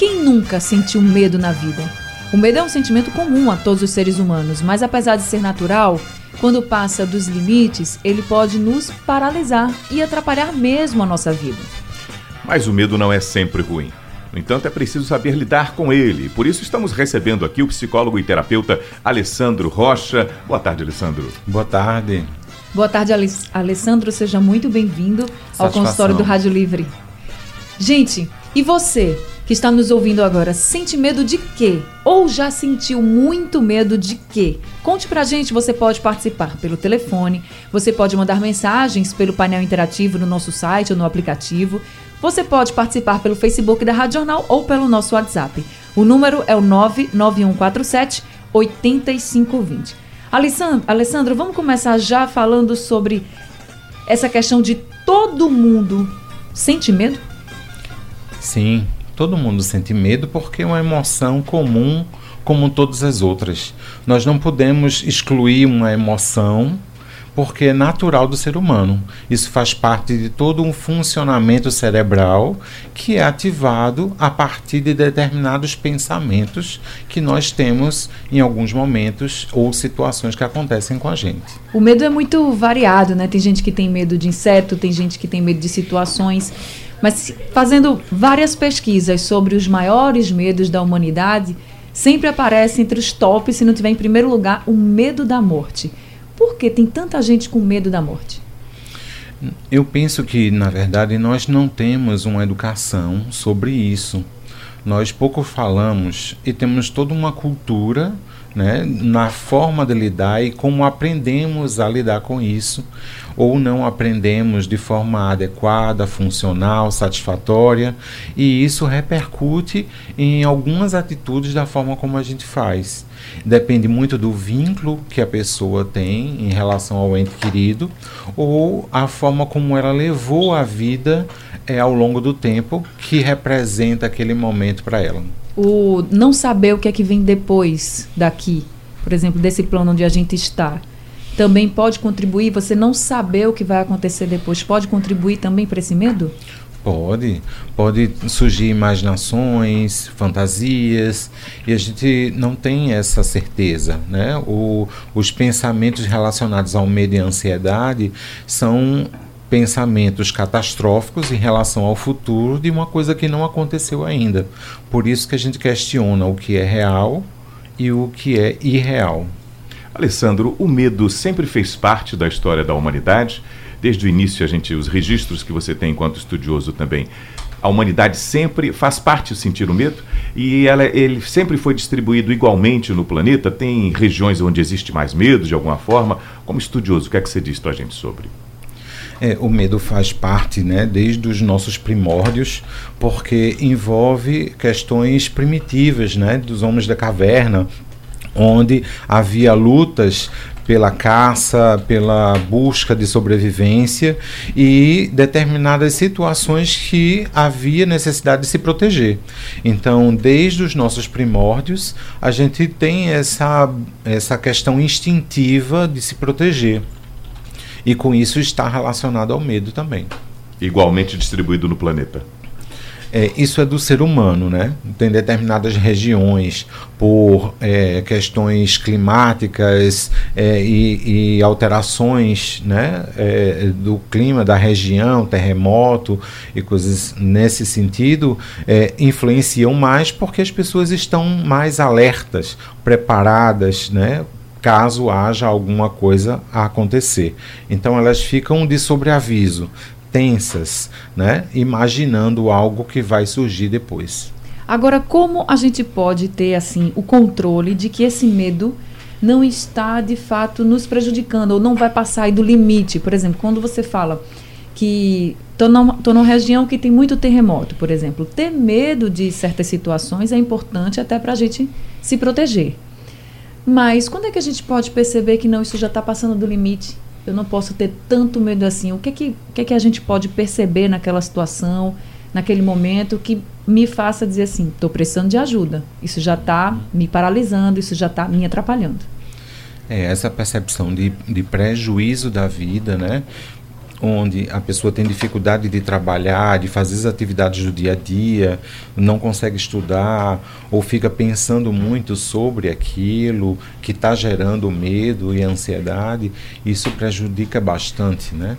Quem nunca sentiu medo na vida? O medo é um sentimento comum a todos os seres humanos, mas apesar de ser natural, quando passa dos limites, ele pode nos paralisar e atrapalhar mesmo a nossa vida. Mas o medo não é sempre ruim. No entanto, é preciso saber lidar com ele. Por isso, estamos recebendo aqui o psicólogo e terapeuta Alessandro Rocha. Boa tarde, Alessandro. Boa tarde. Boa tarde, Alessandro. Seja muito bem-vindo ao consultório do Rádio Livre. Gente, e você que está nos ouvindo agora, sente medo de quê? Ou já sentiu muito medo de quê? Conte pra gente, você pode participar pelo telefone, você pode mandar mensagens pelo painel interativo no nosso site ou no aplicativo. Você pode participar pelo Facebook da Rádio Jornal ou pelo nosso WhatsApp. O número é o 99147 8520. Alessandro, Alessandro, vamos começar já falando sobre essa questão de todo mundo sente medo? Sim, todo mundo sente medo porque é uma emoção comum como todas as outras. Nós não podemos excluir uma emoção porque é natural do ser humano. Isso faz parte de todo um funcionamento cerebral que é ativado a partir de determinados pensamentos que nós temos em alguns momentos ou situações que acontecem com a gente. O medo é muito variado, né? Tem gente que tem medo de inseto, tem gente que tem medo de situações. Mas fazendo várias pesquisas sobre os maiores medos da humanidade, sempre aparece entre os tops, se não tiver em primeiro lugar, o medo da morte. Por que tem tanta gente com medo da morte? Eu penso que, na verdade, nós não temos uma educação sobre isso. Nós pouco falamos e temos toda uma cultura né, na forma de lidar e como aprendemos a lidar com isso, ou não aprendemos de forma adequada, funcional, satisfatória, e isso repercute em algumas atitudes da forma como a gente faz. Depende muito do vínculo que a pessoa tem em relação ao ente querido ou a forma como ela levou a vida é, ao longo do tempo que representa aquele momento para ela. O não saber o que é que vem depois daqui, por exemplo, desse plano onde a gente está, também pode contribuir? Você não saber o que vai acontecer depois pode contribuir também para esse medo? Pode, pode surgir imaginações, fantasias, e a gente não tem essa certeza. Né? O, os pensamentos relacionados ao medo e à ansiedade são pensamentos catastróficos em relação ao futuro de uma coisa que não aconteceu ainda. Por isso que a gente questiona o que é real e o que é irreal. Alessandro, o medo sempre fez parte da história da humanidade desde o início, a gente, os registros que você tem enquanto estudioso também, a humanidade sempre faz parte sentir o medo e ela, ele sempre foi distribuído igualmente no planeta. Tem regiões onde existe mais medo de alguma forma. Como estudioso, o que é que você diz para a gente sobre? É, o medo faz parte, né, desde os nossos primórdios, porque envolve questões primitivas, né, dos homens da caverna, onde havia lutas pela caça, pela busca de sobrevivência e determinadas situações que havia necessidade de se proteger. Então, desde os nossos primórdios, a gente tem essa, essa questão instintiva de se proteger. E com isso está relacionado ao medo também. Igualmente distribuído no planeta. É, isso é do ser humano, né? Tem determinadas regiões, por é, questões climáticas é, e, e, alterações né, é, do clima da região, terremoto e coisas nesse sentido, é, influenciam mais porque as pessoas estão mais alertas, preparadas, né? Caso haja alguma coisa a acontecer. Então elas ficam de sobreaviso, tensas, né? imaginando algo que vai surgir depois. Agora, como a gente pode ter assim o controle de que esse medo não está de fato nos prejudicando ou não vai passar do limite? Por exemplo, quando você fala que estou numa região que tem muito terremoto, por exemplo. Ter medo de certas situações é importante até para a gente se proteger. Mas quando é que a gente pode perceber que não, isso já está passando do limite? Eu não posso ter tanto medo assim. O que é que, o que, é que a gente pode perceber naquela situação, naquele momento, que me faça dizer assim: estou precisando de ajuda. Isso já está me paralisando, isso já está me atrapalhando. É, essa percepção de, de prejuízo da vida, né? Onde a pessoa tem dificuldade de trabalhar, de fazer as atividades do dia a dia, não consegue estudar ou fica pensando muito sobre aquilo que está gerando medo e ansiedade, isso prejudica bastante, né?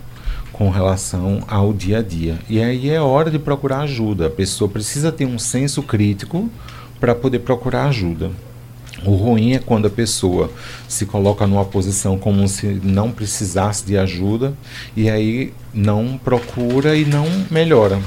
Com relação ao dia a dia. E aí é hora de procurar ajuda. A pessoa precisa ter um senso crítico para poder procurar ajuda. O ruim é quando a pessoa se coloca numa posição como se não precisasse de ajuda e aí não procura e não melhora.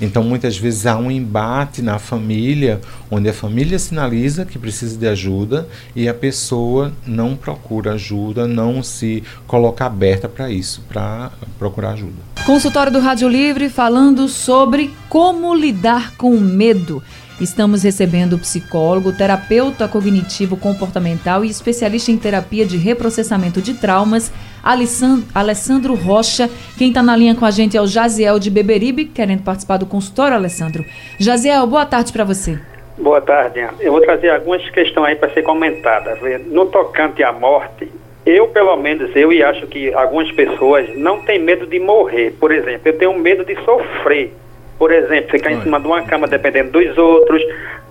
Então, muitas vezes há um embate na família, onde a família sinaliza que precisa de ajuda e a pessoa não procura ajuda, não se coloca aberta para isso, para procurar ajuda. Consultório do Rádio Livre falando sobre como lidar com o medo. Estamos recebendo o psicólogo, terapeuta cognitivo comportamental e especialista em terapia de reprocessamento de traumas, Alessandro Rocha. Quem está na linha com a gente é o Jaziel de Beberibe, querendo participar do consultório, Alessandro. Jaziel, boa tarde para você. Boa tarde. Eu vou trazer algumas questões aí para ser comentadas. No tocante à morte, eu, pelo menos, eu e acho que algumas pessoas não têm medo de morrer. Por exemplo, eu tenho medo de sofrer por exemplo, ficar em cima de uma cama dependendo dos outros.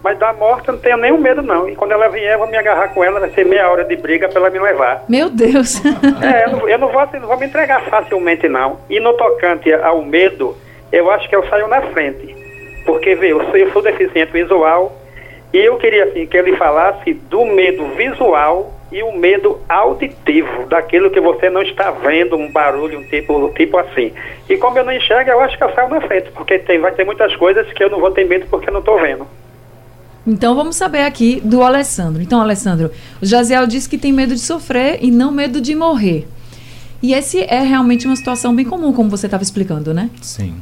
Mas da morte eu não tenho nenhum medo, não. E quando ela vier, eu vou me agarrar com ela, vai ser meia hora de briga para ela me levar. Meu Deus! é, eu não, eu não, vou, não vou me entregar facilmente, não. E no tocante ao medo, eu acho que eu saio na frente. Porque, vê, eu sou, eu sou deficiente visual e eu queria, assim, que ele falasse do medo visual e o medo auditivo, daquilo que você não está vendo, um barulho, um tipo, tipo assim. E como eu não enxergo, eu acho que eu saio na frente, porque tem, vai ter muitas coisas que eu não vou ter medo porque eu não estou vendo. Então vamos saber aqui do Alessandro. Então, Alessandro, o Jaziel disse que tem medo de sofrer e não medo de morrer. E esse é realmente uma situação bem comum, como você estava explicando, né? Sim.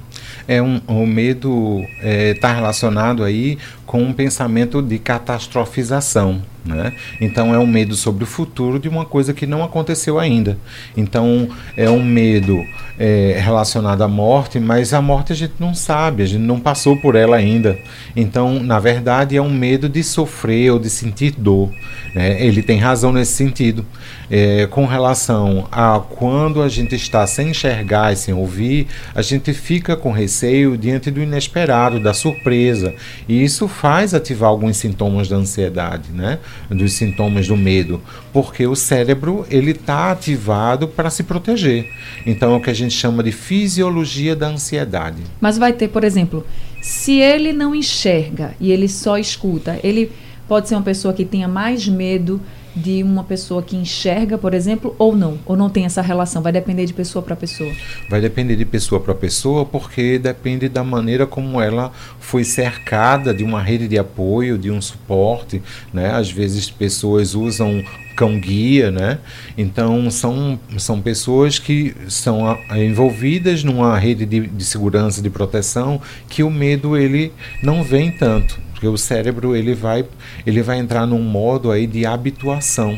É um, o medo está é, relacionado aí com um pensamento de catastrofização. Né? Então é um medo sobre o futuro de uma coisa que não aconteceu ainda. Então é um medo é, relacionado à morte, mas a morte a gente não sabe, a gente não passou por ela ainda. Então, na verdade, é um medo de sofrer ou de sentir dor. Né? Ele tem razão nesse sentido. É, com relação a quando a gente está sem enxergar e sem ouvir, a gente fica com receio diante do inesperado, da surpresa. E isso faz ativar alguns sintomas da ansiedade, né? dos sintomas do medo, porque o cérebro ele está ativado para se proteger. Então é o que a gente chama de fisiologia da ansiedade. Mas vai ter, por exemplo, se ele não enxerga e ele só escuta, ele pode ser uma pessoa que tenha mais medo de uma pessoa que enxerga, por exemplo, ou não? Ou não tem essa relação? Vai depender de pessoa para pessoa? Vai depender de pessoa para pessoa, porque depende da maneira como ela foi cercada de uma rede de apoio, de um suporte. Né? Às vezes, pessoas usam cão guia, né? Então são, são pessoas que são a, envolvidas numa rede de, de segurança, de proteção, que o medo ele não vem tanto porque o cérebro ele vai, ele vai entrar num modo aí de habituação.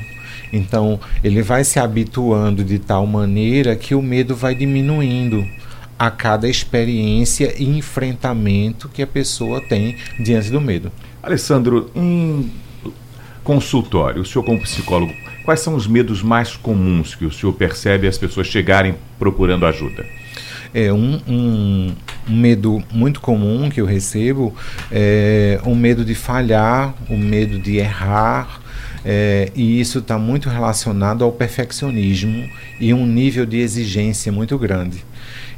Então, ele vai se habituando de tal maneira que o medo vai diminuindo a cada experiência e enfrentamento que a pessoa tem diante do medo. Alessandro, em consultório, o senhor como psicólogo, quais são os medos mais comuns que o senhor percebe as pessoas chegarem procurando ajuda? É um, um, um medo muito comum que eu recebo é o medo de falhar, o medo de errar, é, e isso está muito relacionado ao perfeccionismo e um nível de exigência muito grande.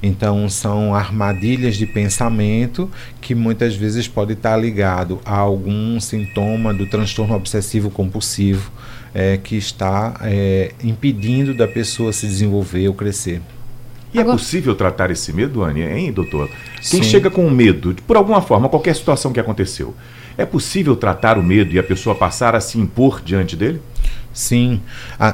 Então, são armadilhas de pensamento que muitas vezes pode estar tá ligado a algum sintoma do transtorno obsessivo compulsivo é, que está é, impedindo da pessoa se desenvolver ou crescer. E é Agora... é possível tratar esse medo, Anne, hein, doutor? Quem Sim. chega com medo, por alguma forma, qualquer situação que aconteceu, é possível tratar o medo e a pessoa passar a se impor diante dele? Sim,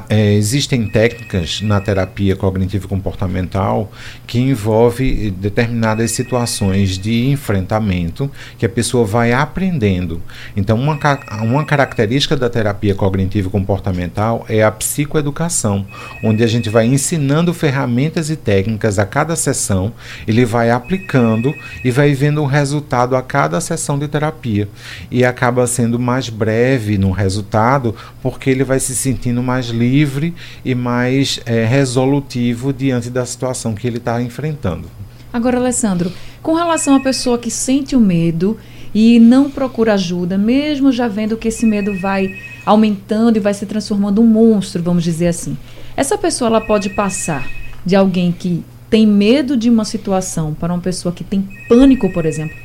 é, existem técnicas na terapia cognitivo-comportamental que envolve determinadas situações de enfrentamento que a pessoa vai aprendendo. Então, uma, uma característica da terapia cognitivo-comportamental é a psicoeducação, onde a gente vai ensinando ferramentas e técnicas a cada sessão, ele vai aplicando e vai vendo o resultado a cada sessão de terapia. E acaba sendo mais breve no resultado, porque ele vai se sentindo mais livre e mais é, resolutivo diante da situação que ele está enfrentando. Agora, Alessandro, com relação à pessoa que sente o medo e não procura ajuda, mesmo já vendo que esse medo vai aumentando e vai se transformando um monstro, vamos dizer assim. Essa pessoa ela pode passar de alguém que tem medo de uma situação para uma pessoa que tem pânico, por exemplo?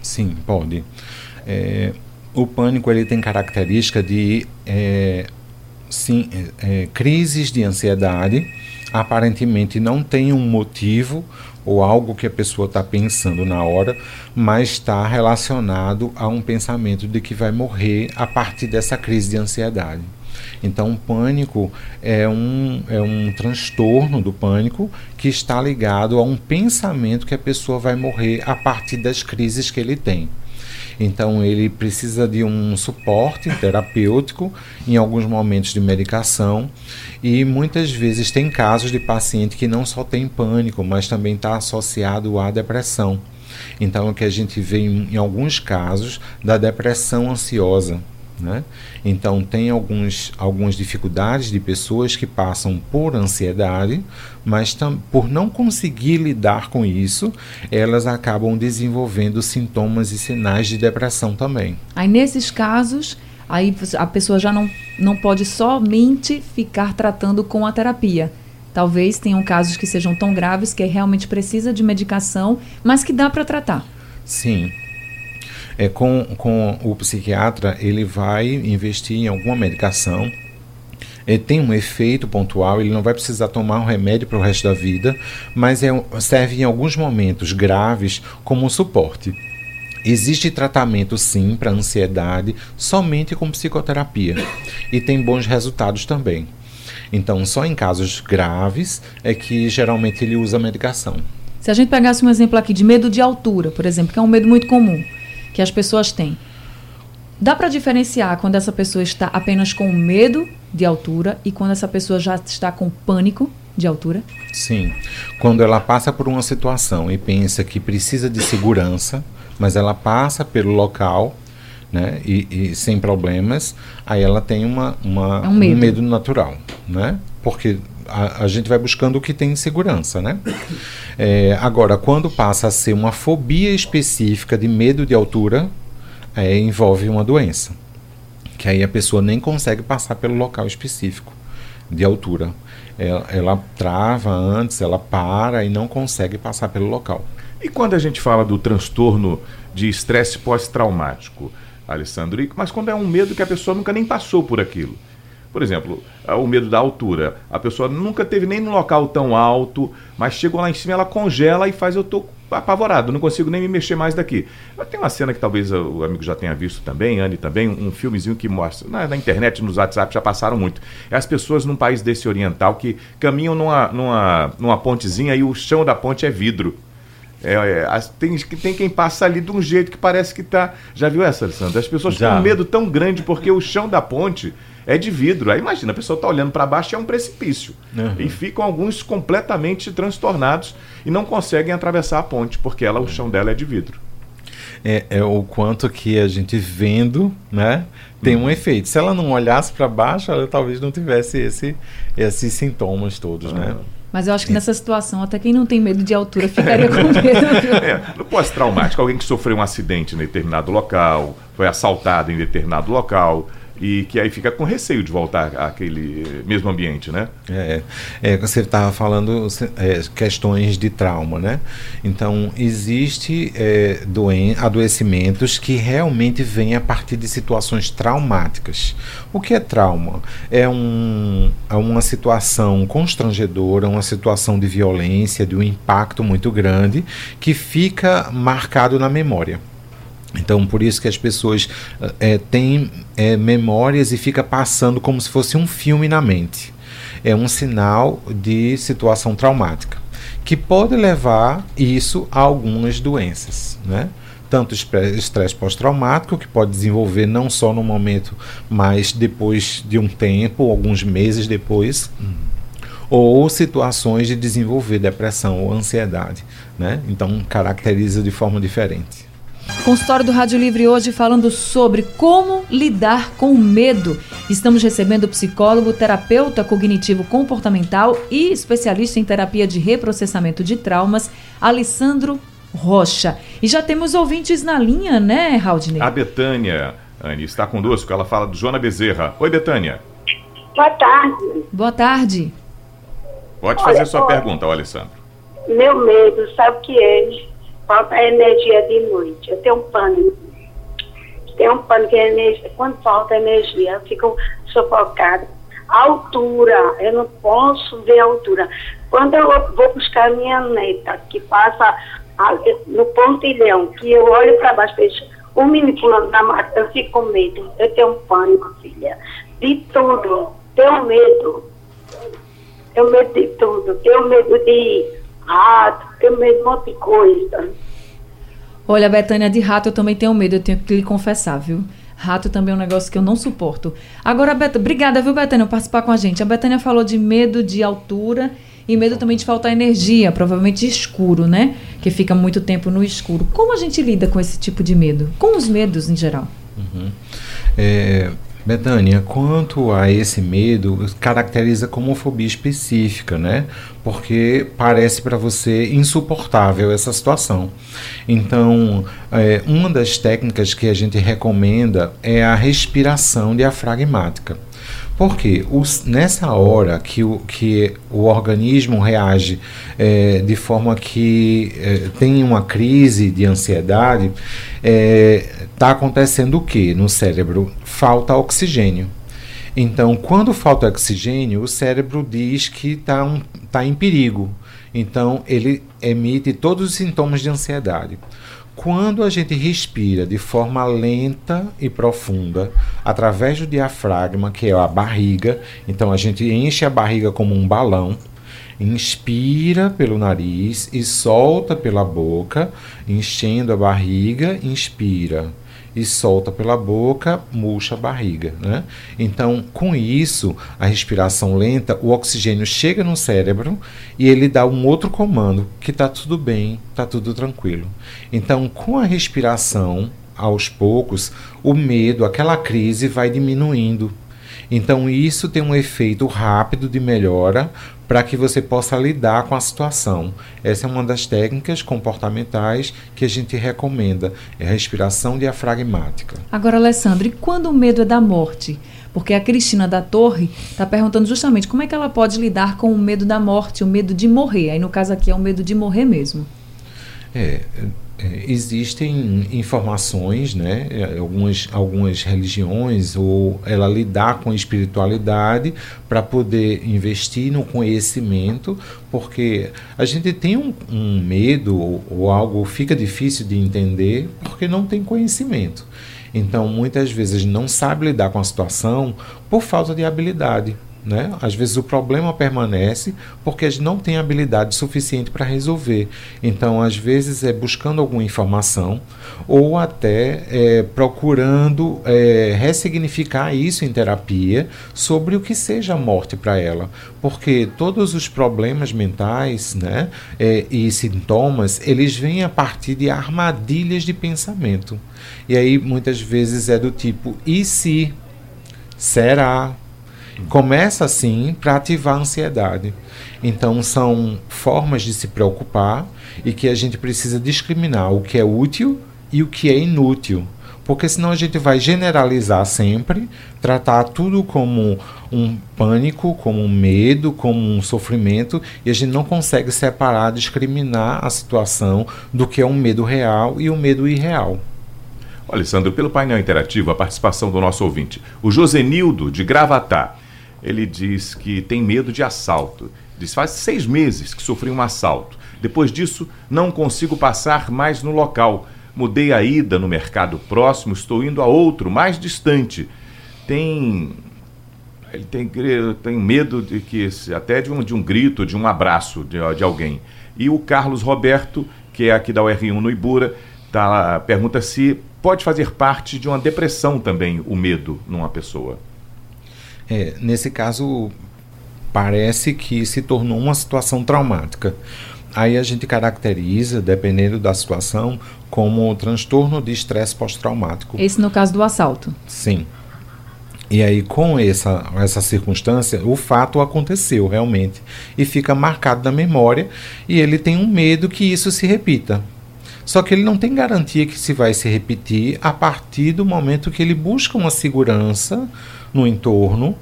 Sim, pode. É, o pânico ele tem característica de é, sim, é, é, crises de ansiedade. Aparentemente não tem um motivo ou algo que a pessoa está pensando na hora, mas está relacionado a um pensamento de que vai morrer a partir dessa crise de ansiedade. Então, o pânico é um, é um transtorno do pânico que está ligado a um pensamento que a pessoa vai morrer a partir das crises que ele tem. Então ele precisa de um suporte terapêutico em alguns momentos de medicação e muitas vezes tem casos de paciente que não só tem pânico, mas também está associado à depressão. Então o que a gente vê em, em alguns casos da depressão ansiosa. Né? Então, tem alguns, algumas dificuldades de pessoas que passam por ansiedade, mas por não conseguir lidar com isso, elas acabam desenvolvendo sintomas e sinais de depressão também. Aí, nesses casos, aí a pessoa já não, não pode somente ficar tratando com a terapia. Talvez tenham casos que sejam tão graves que realmente precisa de medicação, mas que dá para tratar. Sim, é, com, com o psiquiatra, ele vai investir em alguma medicação. Ele tem um efeito pontual, ele não vai precisar tomar um remédio para o resto da vida, mas é, serve em alguns momentos graves como um suporte. Existe tratamento sim para ansiedade somente com psicoterapia e tem bons resultados também. Então, só em casos graves é que geralmente ele usa medicação. Se a gente pegasse um exemplo aqui de medo de altura, por exemplo, que é um medo muito comum, que as pessoas têm. Dá para diferenciar quando essa pessoa está apenas com medo de altura e quando essa pessoa já está com pânico de altura? Sim. Quando ela passa por uma situação e pensa que precisa de segurança, mas ela passa pelo local né, e, e sem problemas, aí ela tem uma, uma é um, medo. um medo natural, né? Porque a, a, gente vai buscando o que tem segurança, né? É, agora, quando passa a ser uma fobia específica de medo de altura, é, envolve uma doença. Que aí a pessoa nem consegue passar pelo local específico de altura. Ela, ela trava antes, ela para e não consegue passar pelo local. E quando a gente fala do transtorno de estresse pós-traumático, Alessandro, mas quando é um medo que a pessoa nunca nem passou por aquilo? Por exemplo, o medo da altura. A pessoa nunca teve nem num local tão alto, mas chegou lá em cima, ela congela e faz eu tô apavorado, não consigo nem me mexer mais daqui. Tem uma cena que talvez o amigo já tenha visto também, Anne também, um filmezinho que mostra, na, na, internet, nos WhatsApp já passaram muito. É as pessoas num país desse oriental que caminham numa, numa, numa pontezinha e o chão da ponte é vidro. É, é, tem, tem quem passa ali de um jeito que parece que tá. Já viu essa, Alessandro? As pessoas têm um medo tão grande porque o chão da ponte é de vidro. Aí imagina, a pessoa está olhando para baixo e é um precipício. Uhum. E ficam alguns completamente transtornados e não conseguem atravessar a ponte, porque ela, o chão dela é de vidro. É, é o quanto que a gente vendo, né, tem uhum. um efeito. Se ela não olhasse para baixo, ela talvez não tivesse esse, esses sintomas todos, uhum. né? Mas eu acho que nessa situação, até quem não tem medo de altura ficaria com medo. é, no pós-traumático, alguém que sofreu um acidente em determinado local, foi assaltado em determinado local, e que aí fica com receio de voltar àquele mesmo ambiente, né? É, é você estava falando é, questões de trauma, né? Então, existe é, doen adoecimentos que realmente vêm a partir de situações traumáticas. O que é trauma? É, um, é uma situação constrangedora, uma situação de violência, de um impacto muito grande que fica marcado na memória. Então, por isso que as pessoas é, têm é, memórias e fica passando como se fosse um filme na mente. É um sinal de situação traumática, que pode levar isso a algumas doenças, né? Tanto estresse pós-traumático, que pode desenvolver não só no momento, mas depois de um tempo, alguns meses depois, ou situações de desenvolver depressão ou ansiedade, né? Então, caracteriza de forma diferente. Consultório do Rádio Livre hoje falando sobre como lidar com o medo. Estamos recebendo o psicólogo, terapeuta cognitivo comportamental e especialista em terapia de reprocessamento de traumas, Alessandro Rocha. E já temos ouvintes na linha, né, Raudney? A Betânia, Anne, está conosco. Ela fala do Joana Bezerra. Oi, Betânia. Boa tarde. Boa tarde. Pode fazer olha, sua olha, pergunta, Alessandro. Meu medo, sabe o que é? Falta energia de noite. Eu tenho um pânico. Tenho um pânico, energia. quando falta energia, eu fico sufocada. Altura, eu não posso ver a altura. Quando eu vou buscar minha neta, que passa no pontilhão, que eu olho para baixo, vejo o menino pulando na mata, eu fico com medo. Eu tenho um pânico, filha. De tudo. Tenho medo. Tenho medo de tudo. Tenho medo de rato, tenho medo de um monte de coisa. Olha, Betânia, de rato eu também tenho medo, eu tenho que lhe confessar, viu? Rato também é um negócio que eu não suporto. Agora, Bet... obrigada, viu, Betânia, por participar com a gente. A Betânia falou de medo de altura e medo também de faltar energia, provavelmente escuro, né? Que fica muito tempo no escuro. Como a gente lida com esse tipo de medo? Com os medos em geral? Uhum. É, Betânia, quanto a esse medo, caracteriza como fobia específica, né? Porque parece para você insuportável essa situação. Então, é, uma das técnicas que a gente recomenda é a respiração diafragmática. Porque os, nessa hora que o, que o organismo reage é, de forma que é, tem uma crise de ansiedade, está é, tá acontecendo o que no cérebro? Falta oxigênio. Então, quando falta oxigênio, o cérebro diz que está um, tá em perigo. Então, ele emite todos os sintomas de ansiedade. Quando a gente respira de forma lenta e profunda, através do diafragma, que é a barriga, então a gente enche a barriga como um balão, inspira pelo nariz e solta pela boca, enchendo a barriga, inspira e solta pela boca, murcha a barriga. Né? Então, com isso, a respiração lenta, o oxigênio chega no cérebro e ele dá um outro comando que está tudo bem, está tudo tranquilo. Então, com a respiração, aos poucos, o medo, aquela crise vai diminuindo. Então, isso tem um efeito rápido de melhora para que você possa lidar com a situação. Essa é uma das técnicas comportamentais que a gente recomenda, é a respiração diafragmática. Agora, Alessandro, e quando o medo é da morte? Porque a Cristina da Torre está perguntando justamente como é que ela pode lidar com o medo da morte, o medo de morrer. Aí, no caso aqui, é o medo de morrer mesmo. É, é, existem informações, né, é, algumas, algumas religiões, ou ela lidar com a espiritualidade para poder investir no conhecimento, porque a gente tem um, um medo ou, ou algo fica difícil de entender porque não tem conhecimento. Então, muitas vezes não sabe lidar com a situação por falta de habilidade. Né? Às vezes o problema permanece porque gente não tem habilidade suficiente para resolver. Então, às vezes, é buscando alguma informação ou até é, procurando é, ressignificar isso em terapia sobre o que seja a morte para ela. Porque todos os problemas mentais né, é, e sintomas, eles vêm a partir de armadilhas de pensamento. E aí, muitas vezes, é do tipo: e se? Será? Começa assim para ativar a ansiedade. Então são formas de se preocupar e que a gente precisa discriminar o que é útil e o que é inútil. Porque senão a gente vai generalizar sempre, tratar tudo como um pânico, como um medo, como um sofrimento, e a gente não consegue separar, discriminar a situação do que é um medo real e um medo irreal. Alessandro, pelo painel interativo, a participação do nosso ouvinte, o Josenildo de Gravatá ele diz que tem medo de assalto. Diz faz seis meses que sofri um assalto. Depois disso, não consigo passar mais no local. Mudei a ida no mercado próximo, estou indo a outro, mais distante. Tem. Ele tem, tem medo de que até de um, de um grito, de um abraço de, de alguém. E o Carlos Roberto, que é aqui da UR1 no Ibura, tá, pergunta se pode fazer parte de uma depressão também o medo numa pessoa. É, nesse caso, parece que se tornou uma situação traumática. Aí a gente caracteriza, dependendo da situação, como transtorno de estresse pós-traumático. Esse no caso do assalto. Sim. E aí, com essa, essa circunstância, o fato aconteceu realmente. E fica marcado na memória, e ele tem um medo que isso se repita. Só que ele não tem garantia que se vai se repetir a partir do momento que ele busca uma segurança no entorno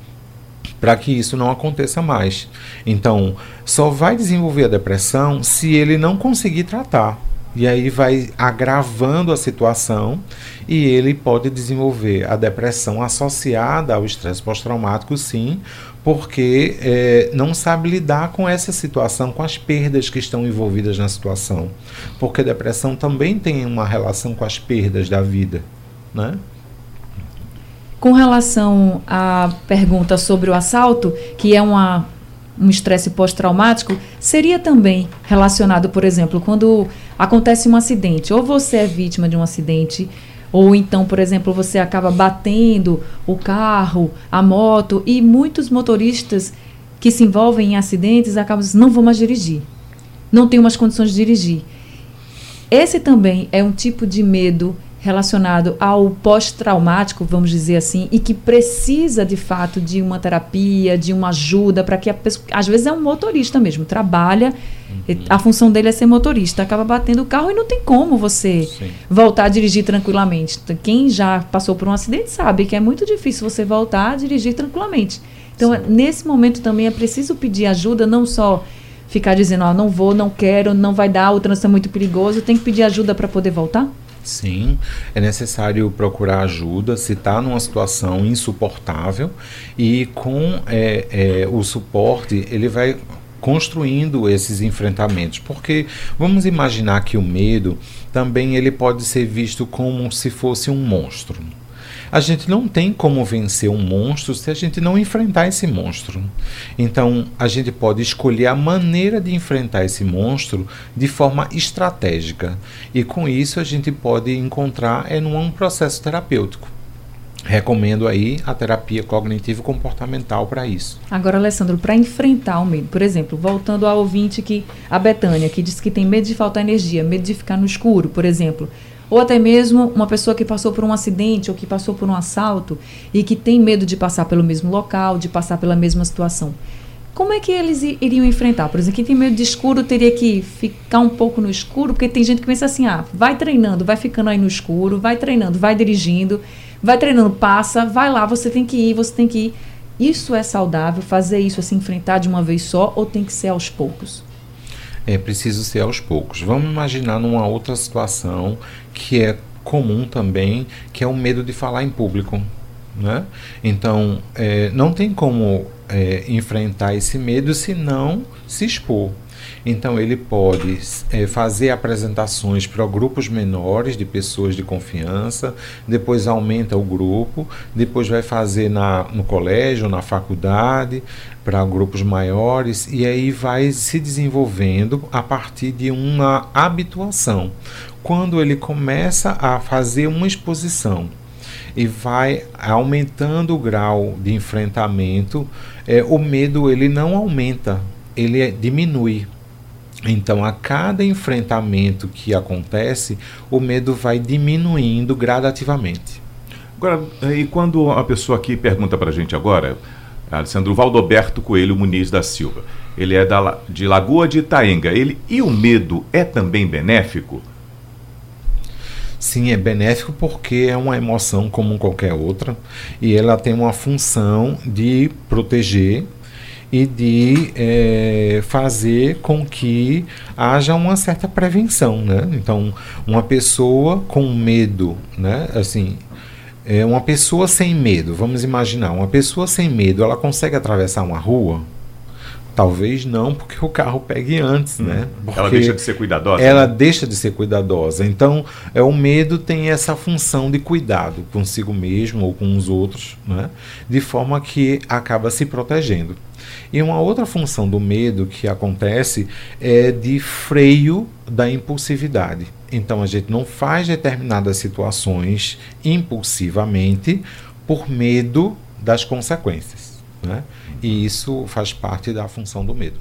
para que isso não aconteça mais. Então, só vai desenvolver a depressão se ele não conseguir tratar. E aí vai agravando a situação e ele pode desenvolver a depressão associada ao estresse pós-traumático, sim, porque é, não sabe lidar com essa situação, com as perdas que estão envolvidas na situação. Porque a depressão também tem uma relação com as perdas da vida, né? Com relação à pergunta sobre o assalto, que é uma um estresse pós-traumático, seria também relacionado, por exemplo, quando acontece um acidente, ou você é vítima de um acidente, ou então, por exemplo, você acaba batendo o carro, a moto, e muitos motoristas que se envolvem em acidentes acabam dizendo, não vou mais dirigir, não tenho mais condições de dirigir. Esse também é um tipo de medo relacionado ao pós-traumático, vamos dizer assim, e que precisa de fato de uma terapia, de uma ajuda para que a pessoa, às vezes é um motorista mesmo, trabalha, uhum. a função dele é ser motorista, acaba batendo o carro e não tem como você Sim. voltar a dirigir tranquilamente. Quem já passou por um acidente sabe que é muito difícil você voltar a dirigir tranquilamente. Então, Sim. nesse momento também é preciso pedir ajuda, não só ficar dizendo, ó, oh, não vou, não quero, não vai dar, o trânsito é muito perigoso, tem que pedir ajuda para poder voltar? Sim, é necessário procurar ajuda se está numa situação insuportável e com é, é, o suporte ele vai construindo esses enfrentamentos, porque vamos imaginar que o medo também ele pode ser visto como se fosse um monstro. A gente não tem como vencer um monstro se a gente não enfrentar esse monstro. Então, a gente pode escolher a maneira de enfrentar esse monstro de forma estratégica. E com isso a gente pode encontrar é num processo terapêutico. Recomendo aí a terapia cognitivo-comportamental para isso. Agora, Alessandro, para enfrentar o medo, por exemplo, voltando ao ouvinte que a Betânia, que diz que tem medo de faltar energia, medo de ficar no escuro, por exemplo ou até mesmo uma pessoa que passou por um acidente ou que passou por um assalto e que tem medo de passar pelo mesmo local, de passar pela mesma situação. Como é que eles iriam enfrentar? Por exemplo, quem tem medo de escuro teria que ficar um pouco no escuro, porque tem gente que pensa assim: ah, vai treinando, vai ficando aí no escuro, vai treinando, vai dirigindo, vai treinando, passa, vai lá, você tem que ir, você tem que ir. Isso é saudável? Fazer isso, assim, enfrentar de uma vez só ou tem que ser aos poucos? É preciso ser aos poucos. Vamos imaginar numa outra situação que é comum também, que é o medo de falar em público. Né? Então, é, não tem como é, enfrentar esse medo se não se expor. Então, ele pode é, fazer apresentações para grupos menores de pessoas de confiança, depois aumenta o grupo, depois vai fazer na, no colégio, na faculdade, para grupos maiores, e aí vai se desenvolvendo a partir de uma habituação. Quando ele começa a fazer uma exposição e vai aumentando o grau de enfrentamento, é, o medo ele não aumenta, ele diminui. Então, a cada enfrentamento que acontece, o medo vai diminuindo gradativamente. Agora, e quando a pessoa aqui pergunta para a gente agora, Alessandro Valdoberto Coelho Muniz da Silva, ele é da, de Lagoa de Itaenga, ele, e o medo é também benéfico? Sim, é benéfico porque é uma emoção como qualquer outra e ela tem uma função de proteger e de é, fazer com que haja uma certa prevenção, né? Então, uma pessoa com medo, né? Assim, é uma pessoa sem medo. Vamos imaginar, uma pessoa sem medo, ela consegue atravessar uma rua? Talvez não, porque o carro pegue antes, hum. né? Porque ela deixa de ser cuidadosa. Ela né? deixa de ser cuidadosa. Então, é o medo tem essa função de cuidado consigo mesmo ou com os outros, né? De forma que acaba se protegendo. E uma outra função do medo que acontece é de freio da impulsividade. Então a gente não faz determinadas situações impulsivamente por medo das consequências. Né? E isso faz parte da função do medo.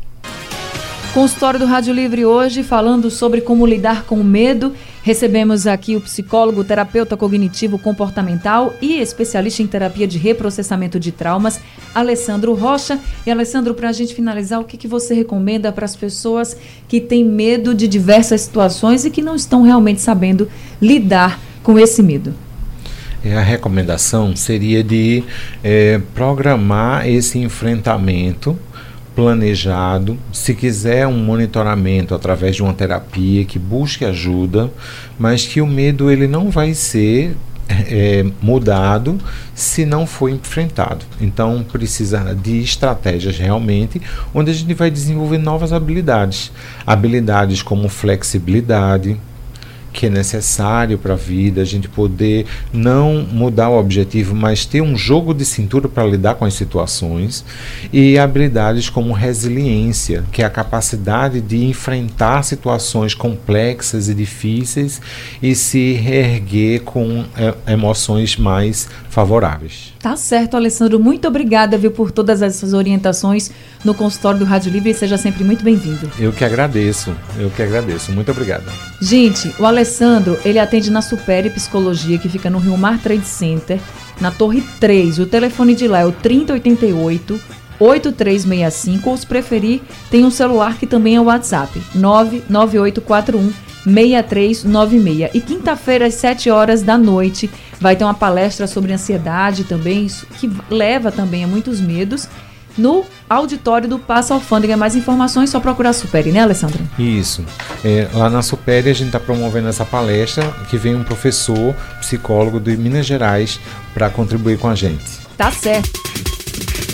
Consultório do Rádio Livre hoje, falando sobre como lidar com o medo. Recebemos aqui o psicólogo, terapeuta cognitivo comportamental e especialista em terapia de reprocessamento de traumas, Alessandro Rocha. E Alessandro, para a gente finalizar, o que, que você recomenda para as pessoas que têm medo de diversas situações e que não estão realmente sabendo lidar com esse medo? É, a recomendação seria de é, programar esse enfrentamento planejado, se quiser um monitoramento através de uma terapia que busque ajuda, mas que o medo ele não vai ser é, mudado se não for enfrentado. Então precisa de estratégias realmente onde a gente vai desenvolver novas habilidades, habilidades como flexibilidade, que é necessário para a vida, a gente poder não mudar o objetivo, mas ter um jogo de cintura para lidar com as situações e habilidades como resiliência, que é a capacidade de enfrentar situações complexas e difíceis e se reerguer com é, emoções mais favoráveis. Tá certo, Alessandro. Muito obrigada, viu, por todas essas orientações no consultório do Rádio Livre e seja sempre muito bem-vindo. Eu que agradeço, eu que agradeço. Muito obrigado. Gente, o Alessandro, ele atende na Supere Psicologia, que fica no Rio Mar Trade Center, na Torre 3. O telefone de lá é o 3088 8365, ou se preferir, tem um celular que também é o WhatsApp, 99841 6396. E quinta-feira, às 7 horas da noite, vai ter uma palestra sobre ansiedade também, que leva também a muitos medos no auditório do Passa Alfândega. Mais informações, só procurar a Superi, né, Alessandra? Isso. É, lá na Superi a gente está promovendo essa palestra que vem um professor, psicólogo de Minas Gerais para contribuir com a gente. Tá certo.